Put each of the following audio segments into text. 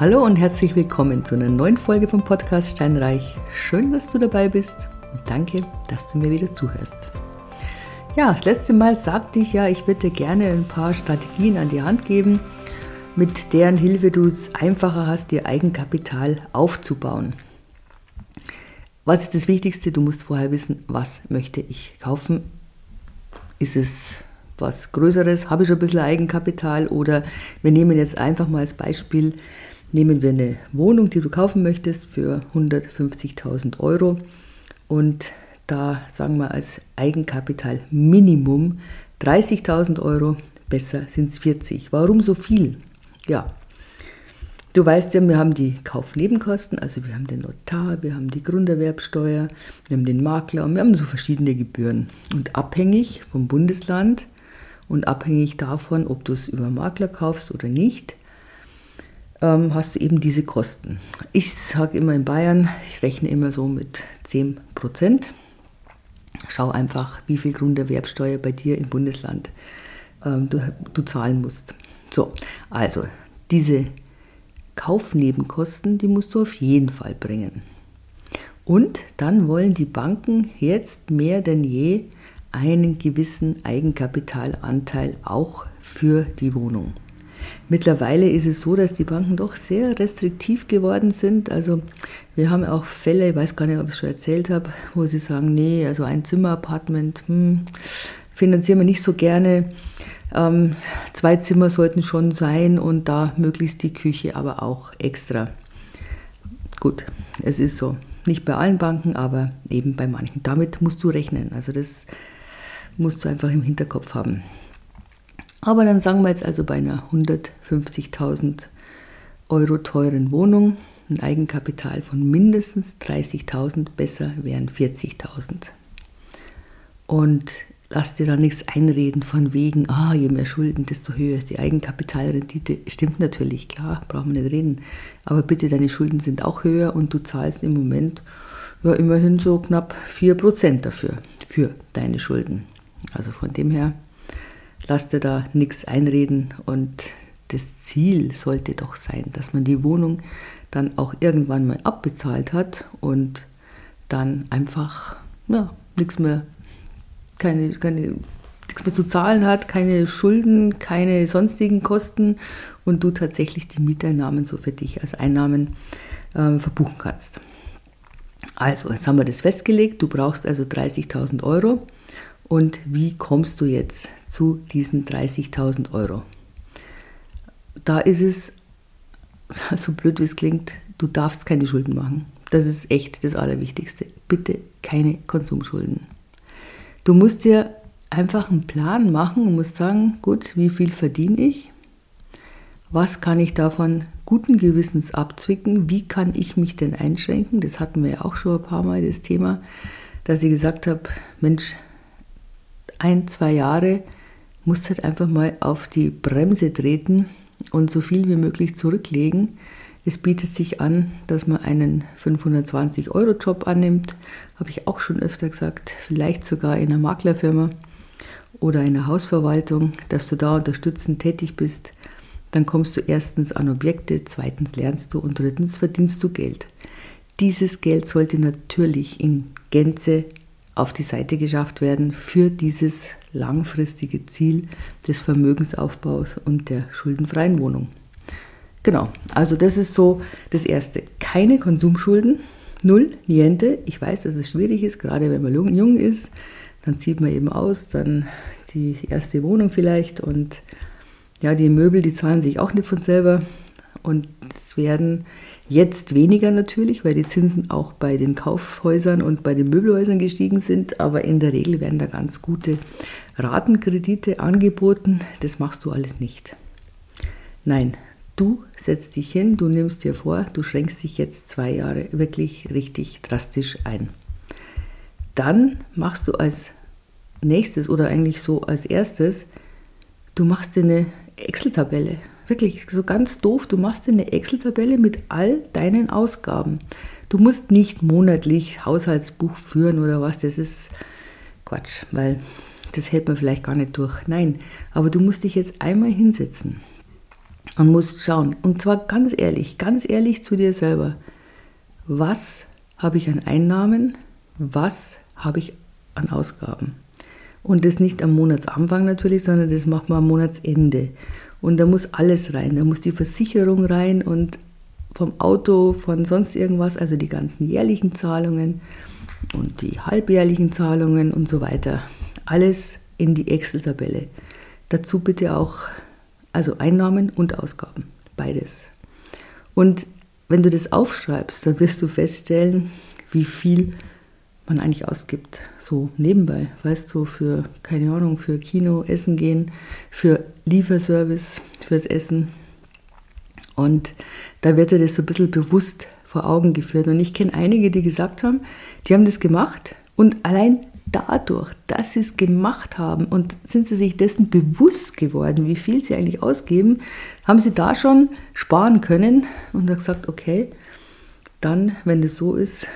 Hallo und herzlich willkommen zu einer neuen Folge vom Podcast Steinreich. Schön, dass du dabei bist und danke, dass du mir wieder zuhörst. Ja, das letzte Mal sagte ich ja, ich würde gerne ein paar Strategien an die Hand geben, mit deren Hilfe du es einfacher hast, dir Eigenkapital aufzubauen. Was ist das Wichtigste? Du musst vorher wissen, was möchte ich kaufen? Ist es was Größeres? Habe ich schon ein bisschen Eigenkapital? Oder wir nehmen jetzt einfach mal als Beispiel, nehmen wir eine Wohnung, die du kaufen möchtest für 150.000 Euro und da sagen wir als Eigenkapital Minimum 30.000 Euro, besser sind es 40. Warum so viel? Ja, Du weißt ja, wir haben die Kaufnebenkosten, also wir haben den Notar, wir haben die Grunderwerbsteuer, wir haben den Makler und wir haben so verschiedene Gebühren. Und abhängig vom Bundesland und abhängig davon, ob du es über Makler kaufst oder nicht, ähm, hast du eben diese Kosten. Ich sage immer in Bayern, ich rechne immer so mit 10 Prozent. Schau einfach, wie viel Grunderwerbsteuer bei dir im Bundesland ähm, du, du zahlen musst. So, also diese Kaufnebenkosten, die musst du auf jeden Fall bringen. Und dann wollen die Banken jetzt mehr denn je einen gewissen Eigenkapitalanteil auch für die Wohnung. Mittlerweile ist es so, dass die Banken doch sehr restriktiv geworden sind. Also wir haben auch Fälle, ich weiß gar nicht, ob ich es schon erzählt habe, wo sie sagen, nee, also ein Zimmer-Apartment hm, finanzieren wir nicht so gerne. Ähm, zwei Zimmer sollten schon sein und da möglichst die Küche aber auch extra. Gut, es ist so. Nicht bei allen Banken, aber eben bei manchen. Damit musst du rechnen. Also das musst du einfach im Hinterkopf haben. Aber dann sagen wir jetzt also bei einer 150.000 Euro teuren Wohnung ein Eigenkapital von mindestens 30.000, besser wären 40.000. Und lass dir da nichts einreden von wegen, ah, je mehr Schulden, desto höher ist die Eigenkapitalrendite. Stimmt natürlich, klar, brauchen wir nicht reden. Aber bitte, deine Schulden sind auch höher und du zahlst im Moment ja immerhin so knapp 4% dafür, für deine Schulden. Also von dem her, lass dir da nichts einreden und das Ziel sollte doch sein, dass man die Wohnung dann auch irgendwann mal abbezahlt hat und dann einfach ja, nichts mehr keine, keine, nichts mehr zu zahlen hat, keine Schulden, keine sonstigen Kosten und du tatsächlich die Mieteinnahmen so für dich als Einnahmen ähm, verbuchen kannst. Also, jetzt haben wir das festgelegt. Du brauchst also 30.000 Euro. Und wie kommst du jetzt zu diesen 30.000 Euro? Da ist es, so blöd wie es klingt, du darfst keine Schulden machen. Das ist echt das Allerwichtigste. Bitte keine Konsumschulden. Du musst dir einfach einen Plan machen und musst sagen, gut, wie viel verdiene ich? Was kann ich davon guten Gewissens abzwicken? Wie kann ich mich denn einschränken? Das hatten wir ja auch schon ein paar Mal, das Thema, dass ich gesagt habe, Mensch, ein, zwei Jahre musst halt einfach mal auf die Bremse treten und so viel wie möglich zurücklegen, es bietet sich an, dass man einen 520-Euro-Job annimmt, habe ich auch schon öfter gesagt, vielleicht sogar in einer Maklerfirma oder in der Hausverwaltung, dass du da unterstützend tätig bist. Dann kommst du erstens an Objekte, zweitens lernst du und drittens verdienst du Geld. Dieses Geld sollte natürlich in Gänze auf die Seite geschafft werden für dieses langfristige Ziel des Vermögensaufbaus und der schuldenfreien Wohnung. Genau, also das ist so das Erste. Keine Konsumschulden, null, niente. Ich weiß, dass es schwierig ist, gerade wenn man jung ist. Dann zieht man eben aus, dann die erste Wohnung vielleicht und ja, die Möbel, die zahlen sich auch nicht von selber und es werden jetzt weniger natürlich, weil die Zinsen auch bei den Kaufhäusern und bei den Möbelhäusern gestiegen sind, aber in der Regel werden da ganz gute Ratenkredite angeboten. Das machst du alles nicht. Nein, Du setzt dich hin, du nimmst dir vor, du schränkst dich jetzt zwei Jahre wirklich richtig drastisch ein. Dann machst du als nächstes oder eigentlich so als erstes, du machst dir eine Excel-Tabelle. Wirklich so ganz doof, du machst dir eine Excel-Tabelle mit all deinen Ausgaben. Du musst nicht monatlich Haushaltsbuch führen oder was, das ist Quatsch, weil das hält man vielleicht gar nicht durch. Nein, aber du musst dich jetzt einmal hinsetzen und musst schauen. Und zwar ganz ehrlich, ganz ehrlich zu dir selber. Was habe ich an Einnahmen? Was habe ich an Ausgaben? Und das nicht am Monatsanfang natürlich, sondern das machen wir am Monatsende. Und da muss alles rein. Da muss die Versicherung rein und vom Auto, von sonst irgendwas, also die ganzen jährlichen Zahlungen und die halbjährlichen Zahlungen und so weiter. Alles in die Excel-Tabelle. Dazu bitte auch also Einnahmen und Ausgaben, beides. Und wenn du das aufschreibst, dann wirst du feststellen, wie viel man eigentlich ausgibt, so nebenbei, weißt du, für, keine Ahnung, für Kino, Essen gehen, für Lieferservice, fürs Essen. Und da wird dir das so ein bisschen bewusst vor Augen geführt. Und ich kenne einige, die gesagt haben, die haben das gemacht und allein dadurch, dass sie es gemacht haben und sind sie sich dessen bewusst geworden, wie viel sie eigentlich ausgeben, haben sie da schon sparen können und haben gesagt, okay, dann, wenn das so ist,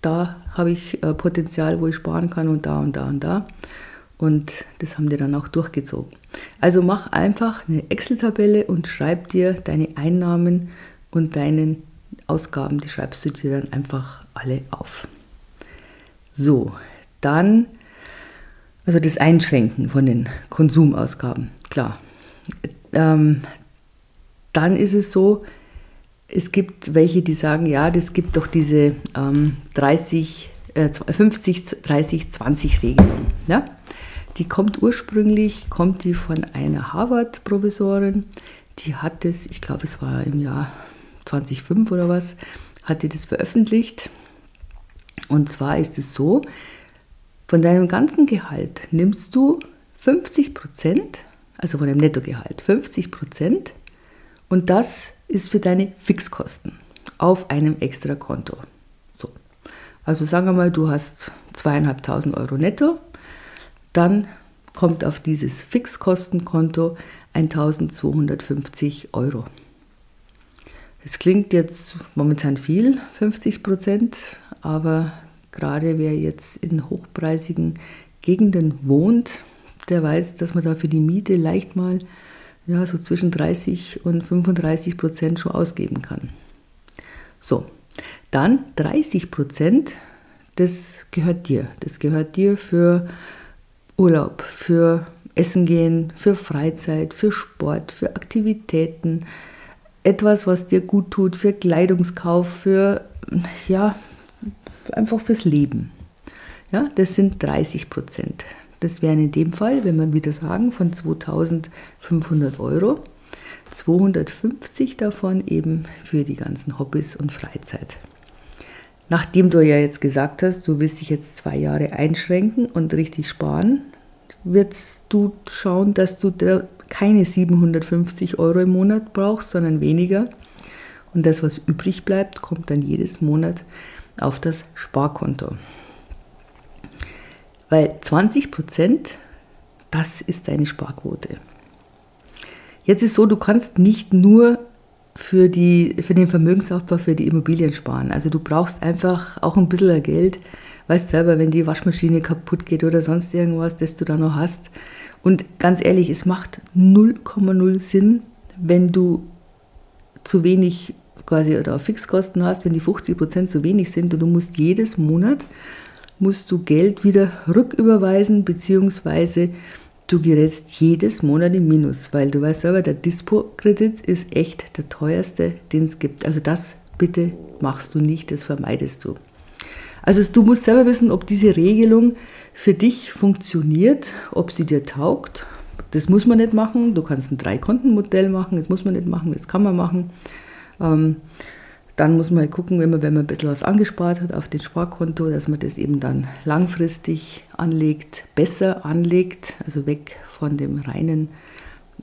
da habe ich äh, Potenzial, wo ich sparen kann und da und da und da. Und das haben die dann auch durchgezogen. Also mach einfach eine Excel-Tabelle und schreib dir deine Einnahmen und deine Ausgaben, die schreibst du dir dann einfach alle auf. So, dann, also das Einschränken von den Konsumausgaben, klar. Ähm, dann ist es so, es gibt welche, die sagen, ja, das gibt doch diese ähm, 30, äh, 50, 30, 20 Regelung. Ja? Die kommt ursprünglich, kommt die von einer Harvard-Professorin, die hat es, ich glaube es war im Jahr 2005 oder was, hat die das veröffentlicht. Und zwar ist es so, von deinem ganzen Gehalt nimmst du 50 Prozent, also von deinem Nettogehalt 50 Prozent und das ist für deine Fixkosten auf einem extra Konto. So. Also sagen wir mal, du hast zweieinhalbtausend Euro netto, dann kommt auf dieses Fixkostenkonto 1250 Euro. Es klingt jetzt momentan viel, 50 Prozent, aber gerade wer jetzt in hochpreisigen Gegenden wohnt, der weiß, dass man da für die Miete leicht mal ja, so zwischen 30 und 35 Prozent schon ausgeben kann. So, dann 30 Prozent, das gehört dir. Das gehört dir für Urlaub, für Essen gehen, für Freizeit, für Sport, für Aktivitäten, etwas, was dir gut tut, für Kleidungskauf, für ja, einfach fürs Leben. Ja, das sind 30 Prozent. Das wären in dem Fall, wenn wir wieder sagen, von 2500 Euro, 250 davon eben für die ganzen Hobbys und Freizeit. Nachdem du ja jetzt gesagt hast, du willst dich jetzt zwei Jahre einschränken und richtig sparen, wirst du schauen, dass du da keine 750 Euro im Monat brauchst, sondern weniger. Und das, was übrig bleibt, kommt dann jedes Monat auf das Sparkonto. Weil 20 Prozent, das ist deine Sparquote. Jetzt ist so, du kannst nicht nur für, die, für den Vermögensaufbau für die Immobilien sparen. Also du brauchst einfach auch ein bisschen Geld. Weißt selber, wenn die Waschmaschine kaputt geht oder sonst irgendwas, das du da noch hast. Und ganz ehrlich, es macht 0,0 Sinn, wenn du zu wenig quasi oder Fixkosten hast, wenn die 50 Prozent zu wenig sind und du musst jedes Monat musst du Geld wieder rücküberweisen, beziehungsweise du gerätst jedes Monat im Minus, weil du weißt selber, der Dispo-Kredit ist echt der teuerste, den es gibt. Also das bitte machst du nicht, das vermeidest du. Also du musst selber wissen, ob diese Regelung für dich funktioniert, ob sie dir taugt. Das muss man nicht machen. Du kannst ein Drei-Konten-Modell machen, das muss man nicht machen, das kann man machen. Ähm, dann muss man halt gucken, wenn man, wenn man ein bisschen was angespart hat auf dem Sparkonto, dass man das eben dann langfristig anlegt, besser anlegt, also weg von dem reinen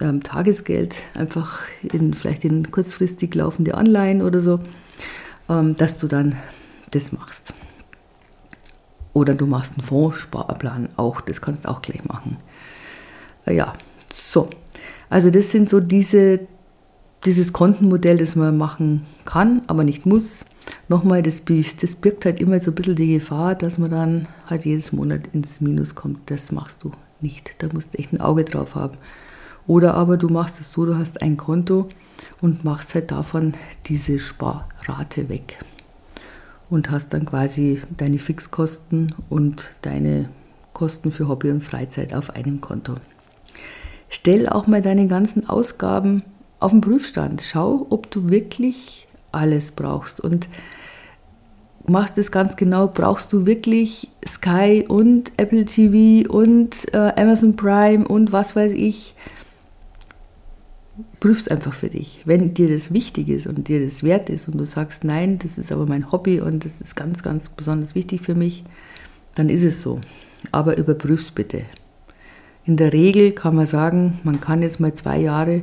ähm, Tagesgeld, einfach in, vielleicht in kurzfristig laufende Anleihen oder so, ähm, dass du dann das machst. Oder du machst einen Fondssparplan auch, das kannst du auch gleich machen. Äh, ja, so. Also das sind so diese dieses Kontenmodell, das man machen kann, aber nicht muss. Nochmal, das, das birgt halt immer so ein bisschen die Gefahr, dass man dann halt jedes Monat ins Minus kommt. Das machst du nicht. Da musst du echt ein Auge drauf haben. Oder aber du machst es so, du hast ein Konto und machst halt davon diese Sparrate weg. Und hast dann quasi deine Fixkosten und deine Kosten für Hobby und Freizeit auf einem Konto. Stell auch mal deine ganzen Ausgaben auf den Prüfstand. Schau, ob du wirklich alles brauchst. Und machst es ganz genau, brauchst du wirklich Sky und Apple TV und äh, Amazon Prime und was weiß ich. Prüf's einfach für dich. Wenn dir das wichtig ist und dir das wert ist und du sagst, nein, das ist aber mein Hobby und das ist ganz, ganz besonders wichtig für mich, dann ist es so. Aber überprüf's bitte. In der Regel kann man sagen, man kann jetzt mal zwei Jahre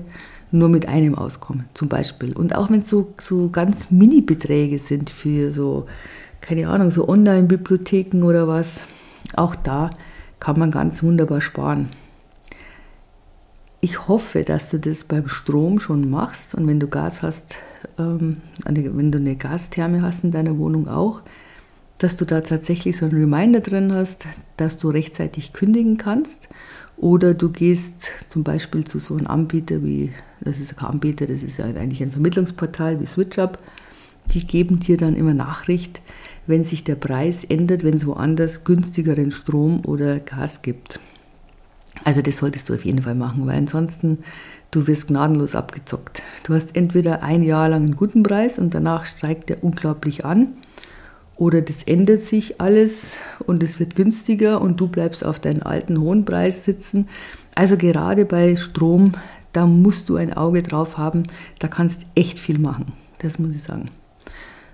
nur mit einem auskommen, zum Beispiel. Und auch wenn es so, so ganz Mini-Beträge sind für so, keine Ahnung, so Online-Bibliotheken oder was, auch da kann man ganz wunderbar sparen. Ich hoffe, dass du das beim Strom schon machst und wenn du Gas hast, ähm, wenn du eine Gastherme hast in deiner Wohnung auch, dass du da tatsächlich so einen Reminder drin hast, dass du rechtzeitig kündigen kannst oder du gehst zum Beispiel zu so einem Anbieter wie, das ist kein Anbieter, das ist ja eigentlich ein Vermittlungsportal wie SwitchUp. Die geben dir dann immer Nachricht, wenn sich der Preis ändert, wenn es woanders günstigeren Strom oder Gas gibt. Also das solltest du auf jeden Fall machen, weil ansonsten du wirst gnadenlos abgezockt. Du hast entweder ein Jahr lang einen guten Preis und danach steigt der unglaublich an oder das ändert sich alles und es wird günstiger und du bleibst auf deinen alten hohen Preis sitzen. Also gerade bei Strom, da musst du ein Auge drauf haben, da kannst echt viel machen, das muss ich sagen.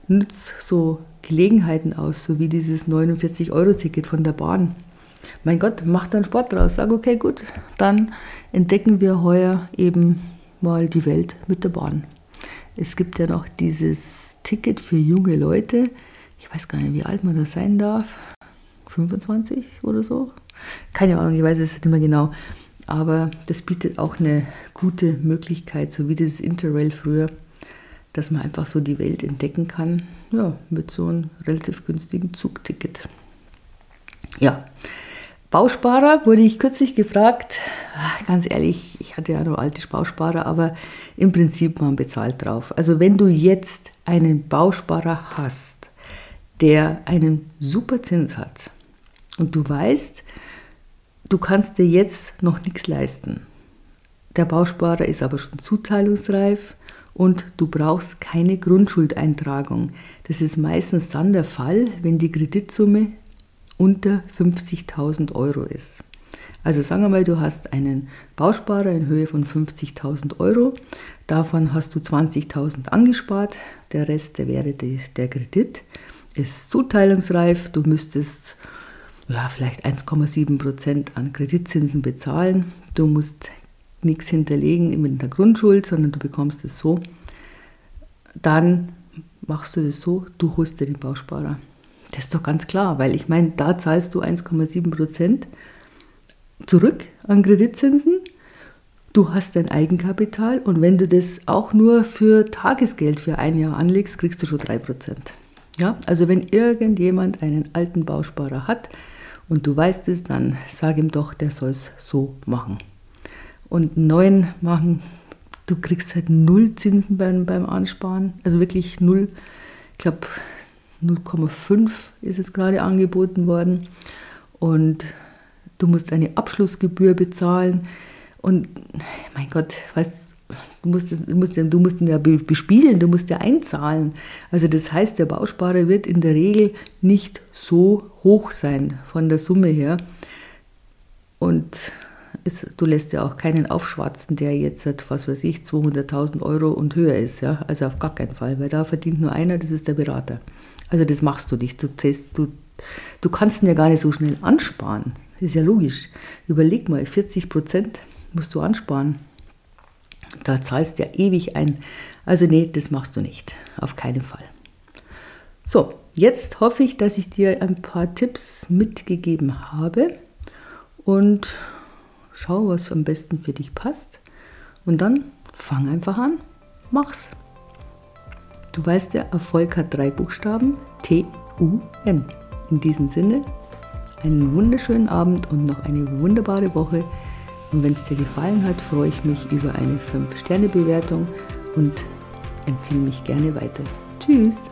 Nutz so Gelegenheiten aus, so wie dieses 49-Euro-Ticket von der Bahn. Mein Gott, mach dann Sport draus. Sag, okay, gut, dann entdecken wir heuer eben mal die Welt mit der Bahn. Es gibt ja noch dieses Ticket für junge Leute, ich weiß gar nicht, wie alt man da sein darf. 25 oder so. Keine Ahnung, ich weiß es nicht mehr genau. Aber das bietet auch eine gute Möglichkeit, so wie das Interrail früher, dass man einfach so die Welt entdecken kann, ja, mit so einem relativ günstigen Zugticket. Ja, Bausparer wurde ich kürzlich gefragt. Ach, ganz ehrlich, ich hatte ja nur alte Bausparer, aber im Prinzip man bezahlt drauf. Also wenn du jetzt einen Bausparer hast, der einen super Zins hat und du weißt, du kannst dir jetzt noch nichts leisten. Der Bausparer ist aber schon zuteilungsreif und du brauchst keine Grundschuldeintragung. Das ist meistens dann der Fall, wenn die Kreditsumme unter 50.000 Euro ist. Also sagen wir mal, du hast einen Bausparer in Höhe von 50.000 Euro, davon hast du 20.000 angespart, der Rest der wäre der Kredit ist zuteilungsreif. Du müsstest ja, vielleicht 1,7 Prozent an Kreditzinsen bezahlen. Du musst nichts hinterlegen mit der Grundschuld, sondern du bekommst es so. Dann machst du das so, du holst dir den Bausparer. Das ist doch ganz klar, weil ich meine, da zahlst du 1,7 Prozent zurück an Kreditzinsen. Du hast dein Eigenkapital und wenn du das auch nur für Tagesgeld für ein Jahr anlegst, kriegst du schon 3 Prozent. Ja, also wenn irgendjemand einen alten Bausparer hat und du weißt es, dann sag ihm doch, der soll es so machen. Und einen neuen machen, du kriegst halt null Zinsen beim, beim Ansparen, also wirklich null. Ich glaube 0,5 ist jetzt gerade angeboten worden und du musst eine Abschlussgebühr bezahlen und mein Gott, weißt Du musst, du, musst, du musst ihn ja bespielen, du musst ja einzahlen. Also das heißt, der Bausparer wird in der Regel nicht so hoch sein von der Summe her. Und es, du lässt ja auch keinen aufschwatzen, der jetzt, was weiß ich, 200.000 Euro und höher ist. Ja? Also auf gar keinen Fall, weil da verdient nur einer, das ist der Berater. Also das machst du nicht. Du, du, du kannst ihn ja gar nicht so schnell ansparen. Das ist ja logisch. Überleg mal, 40 Prozent musst du ansparen. Da zahlst du ja ewig ein. Also nee, das machst du nicht. Auf keinen Fall. So, jetzt hoffe ich, dass ich dir ein paar Tipps mitgegeben habe und schau, was am besten für dich passt. Und dann fang einfach an, mach's. Du weißt ja, Erfolg hat drei Buchstaben, T-U-N. In diesem Sinne, einen wunderschönen Abend und noch eine wunderbare Woche Und wenn es dir gefallen hat, freue ich mich über eine 5-Sterne-Bewertung und empfehle mich gerne weiter. Tschüss!